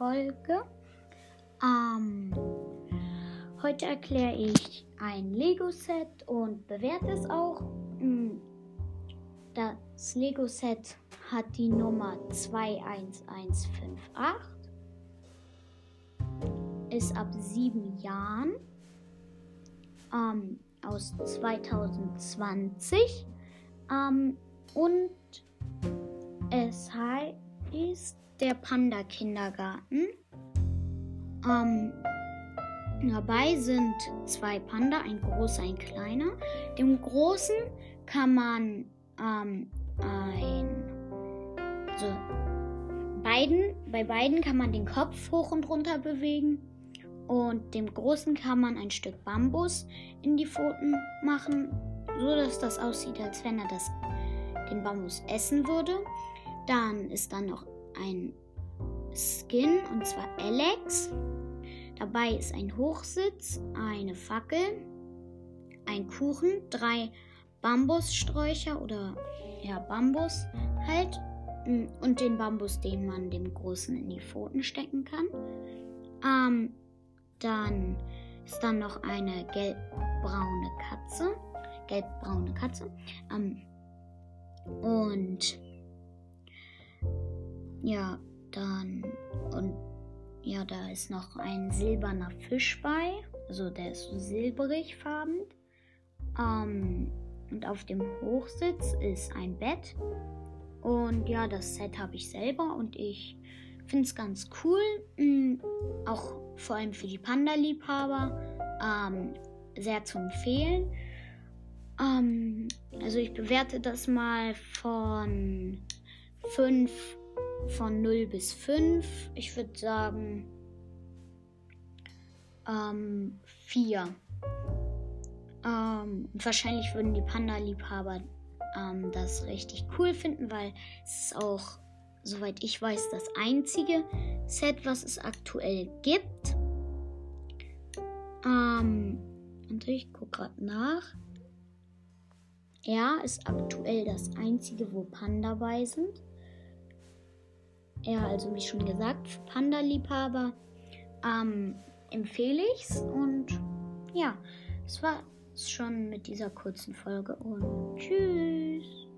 Folge. Ähm, heute erkläre ich ein Lego-Set und bewerte es auch. Hm, das Lego-Set hat die Nummer 21158, ist ab sieben Jahren ähm, aus 2020 ähm, und es heißt der Panda Kindergarten. Ähm, dabei sind zwei Panda, ein großer, ein kleiner. Dem großen kann man ähm, ein, also beiden, bei beiden kann man den Kopf hoch und runter bewegen. Und dem großen kann man ein Stück Bambus in die Pfoten machen, so dass das aussieht, als wenn er das, den Bambus essen würde. Dann ist dann noch ein Skin und zwar Alex. Dabei ist ein Hochsitz, eine Fackel, ein Kuchen, drei Bambussträucher oder ja Bambus halt mm, und den Bambus, den man dem Großen in die Pfoten stecken kann. Ähm, dann ist dann noch eine gelbbraune Katze, gelbbraune Katze. Ähm, und ja, dann und ja, da ist noch ein silberner Fisch bei. Also der ist so silberig farben. Ähm, und auf dem Hochsitz ist ein Bett. Und ja, das Set habe ich selber und ich finde es ganz cool. Mhm, auch vor allem für die Panda-Liebhaber. Ähm, sehr zu empfehlen. Ähm, also ich bewerte das mal von 5 von 0 bis 5. Ich würde sagen ähm, 4. Ähm, wahrscheinlich würden die Panda-Liebhaber ähm, das richtig cool finden, weil es ist auch, soweit ich weiß, das einzige Set, was es aktuell gibt. Ähm, und ich gucke gerade nach. Ja, ist aktuell das einzige, wo Panda bei sind. Ja, also wie schon gesagt, Panda-Liebhaber ähm, empfehle es. Und ja, es war schon mit dieser kurzen Folge und tschüss.